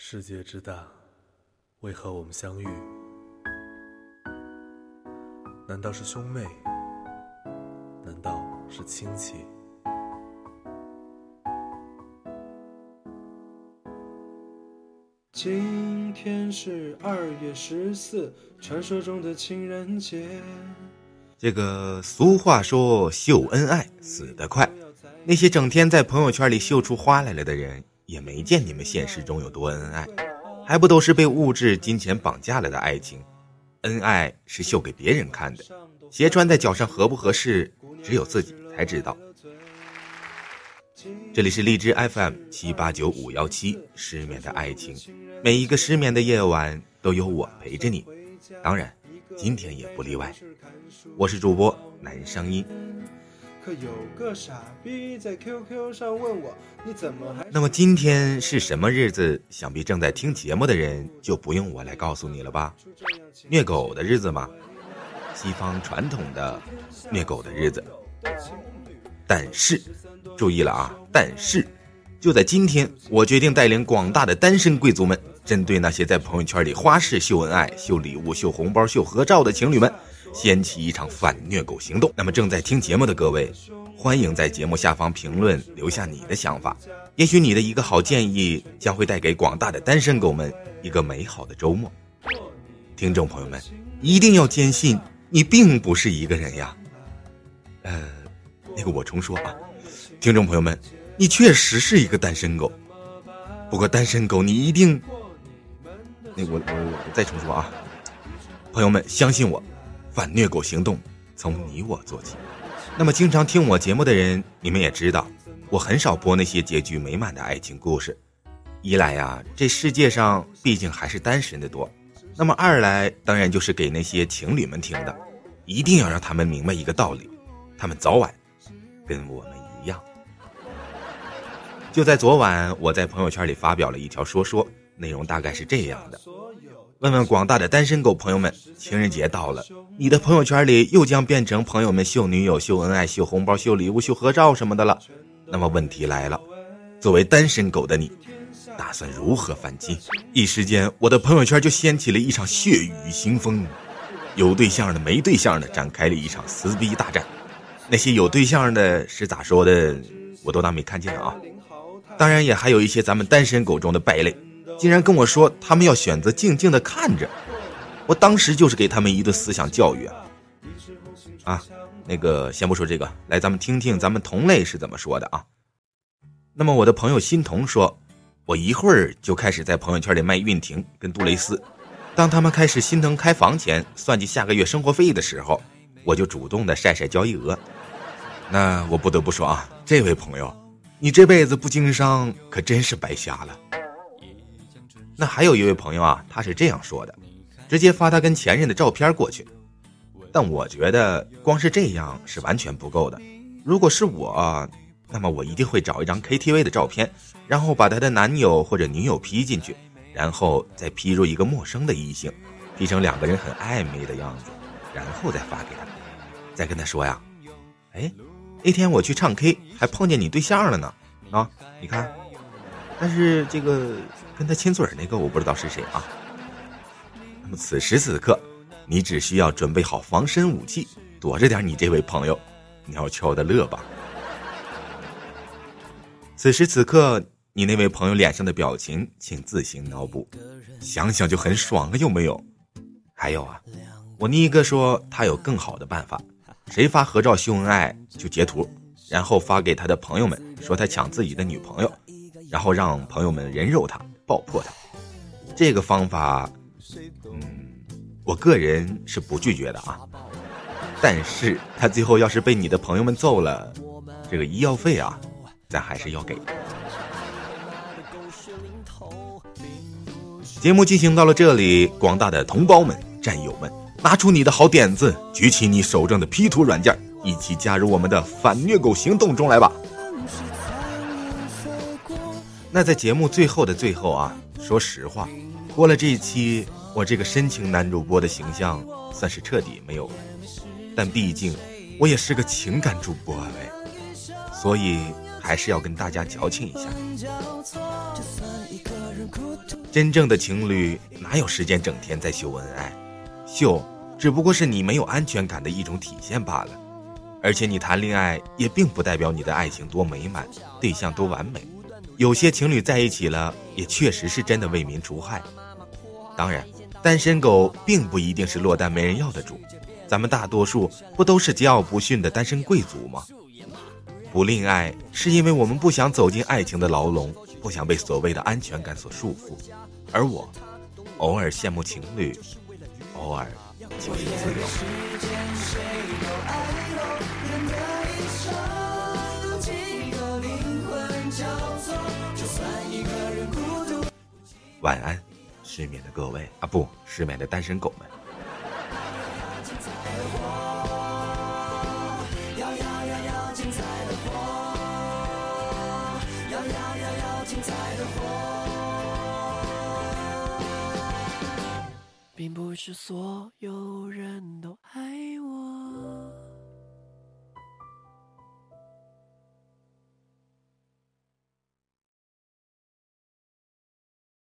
世界之大，为何我们相遇？难道是兄妹？难道是亲戚？今天是二月十四，传说中的情人节。这个俗话说秀恩爱死得快，那些整天在朋友圈里秀出花来了的人，也没见你们现实中有多恩爱，还不都是被物质金钱绑架了的爱情？恩爱是秀给别人看的，鞋穿在脚上合不合适，只有自己才知道。这里是荔枝 FM 七八九五幺七，失眠的爱情，每一个失眠的夜晚都有我陪着你，当然，今天也不例外。我是主播南声音。可有个傻逼在 QQ 上问我，你怎么还？那么今天是什么日子？想必正在听节目的人就不用我来告诉你了吧？虐狗的日子吗？西方传统的虐狗的日子。但是。注意了啊！但是，就在今天，我决定带领广大的单身贵族们，针对那些在朋友圈里花式秀恩爱、秀礼物、秀红包、秀合照的情侣们，掀起一场反虐狗行动。那么，正在听节目的各位，欢迎在节目下方评论留下你的想法。也许你的一个好建议，将会带给广大的单身狗们一个美好的周末。听众朋友们，一定要坚信，你并不是一个人呀。呃，那个我重说啊。听众朋友们，你确实是一个单身狗。不过单身狗，你一定……那我我我再重说啊！朋友们，相信我，反虐狗行动从你我做起。那么，经常听我节目的人，你们也知道，我很少播那些结局美满的爱情故事。一来呀，这世界上毕竟还是单身的多；那么二来，当然就是给那些情侣们听的，一定要让他们明白一个道理：他们早晚跟我们一样。就在昨晚，我在朋友圈里发表了一条说说，内容大概是这样的：问问广大的单身狗朋友们，情人节到了，你的朋友圈里又将变成朋友们秀女友、秀恩爱、秀红包、秀礼物、秀合照什么的了。那么问题来了，作为单身狗的你，打算如何反击？一时间，我的朋友圈就掀起了一场血雨腥风，有对象的、没对象的展开了一场撕逼大战。那些有对象的是咋说的，我都当没看见啊。当然，也还有一些咱们单身狗中的败类，竟然跟我说他们要选择静静的看着。我当时就是给他们一顿思想教育啊！啊，那个先不说这个，来，咱们听听咱们同类是怎么说的啊。那么我的朋友欣桐说，我一会儿就开始在朋友圈里卖运婷跟杜蕾斯。当他们开始心疼开房钱、算计下个月生活费的时候，我就主动的晒晒交易额。那我不得不说啊，这位朋友。你这辈子不经商，可真是白瞎了。那还有一位朋友啊，他是这样说的，直接发他跟前任的照片过去。但我觉得光是这样是完全不够的。如果是我，那么我一定会找一张 KTV 的照片，然后把他的男友或者女友 P 进去，然后再 P 入一个陌生的异性，P 成两个人很暧昧的样子，然后再发给他，再跟他说呀，哎。那天我去唱 K，还碰见你对象了呢，啊，你看，但是这个跟他亲嘴那个我不知道是谁啊。那么此时此刻，你只需要准备好防身武器，躲着点你这位朋友，鸟悄的乐吧。此时此刻，你那位朋友脸上的表情，请自行脑补，想想就很爽了，有没有？还有啊，我妮哥说他有更好的办法。谁发合照秀恩爱就截图，然后发给他的朋友们，说他抢自己的女朋友，然后让朋友们人肉他、爆破他。这个方法，嗯，我个人是不拒绝的啊。但是他最后要是被你的朋友们揍了，这个医药费啊，咱还是要给。节目进行到了这里，广大的同胞们、战友们。拿出你的好点子，举起你手中的 P 图软件，一起加入我们的反虐狗行动中来吧！那在节目最后的最后啊，说实话，过了这一期，我这个深情男主播的形象算是彻底没有了。但毕竟我也是个情感主播喂，所以。还是要跟大家矫情一下。真正的情侣哪有时间整天在秀恩爱？秀只不过是你没有安全感的一种体现罢了。而且你谈恋爱也并不代表你的爱情多美满，对象多完美。有些情侣在一起了，也确实是真的为民除害。当然，单身狗并不一定是落单没人要的主，咱们大多数不都是桀骜不驯的单身贵族吗？不恋爱是因为我们不想走进爱情的牢笼，不想被所谓的安全感所束缚。而我，偶尔羡慕情侣，偶尔就是自由。晚安，失眠的各位啊，不，失眠的单身狗们。并不是所有人都爱。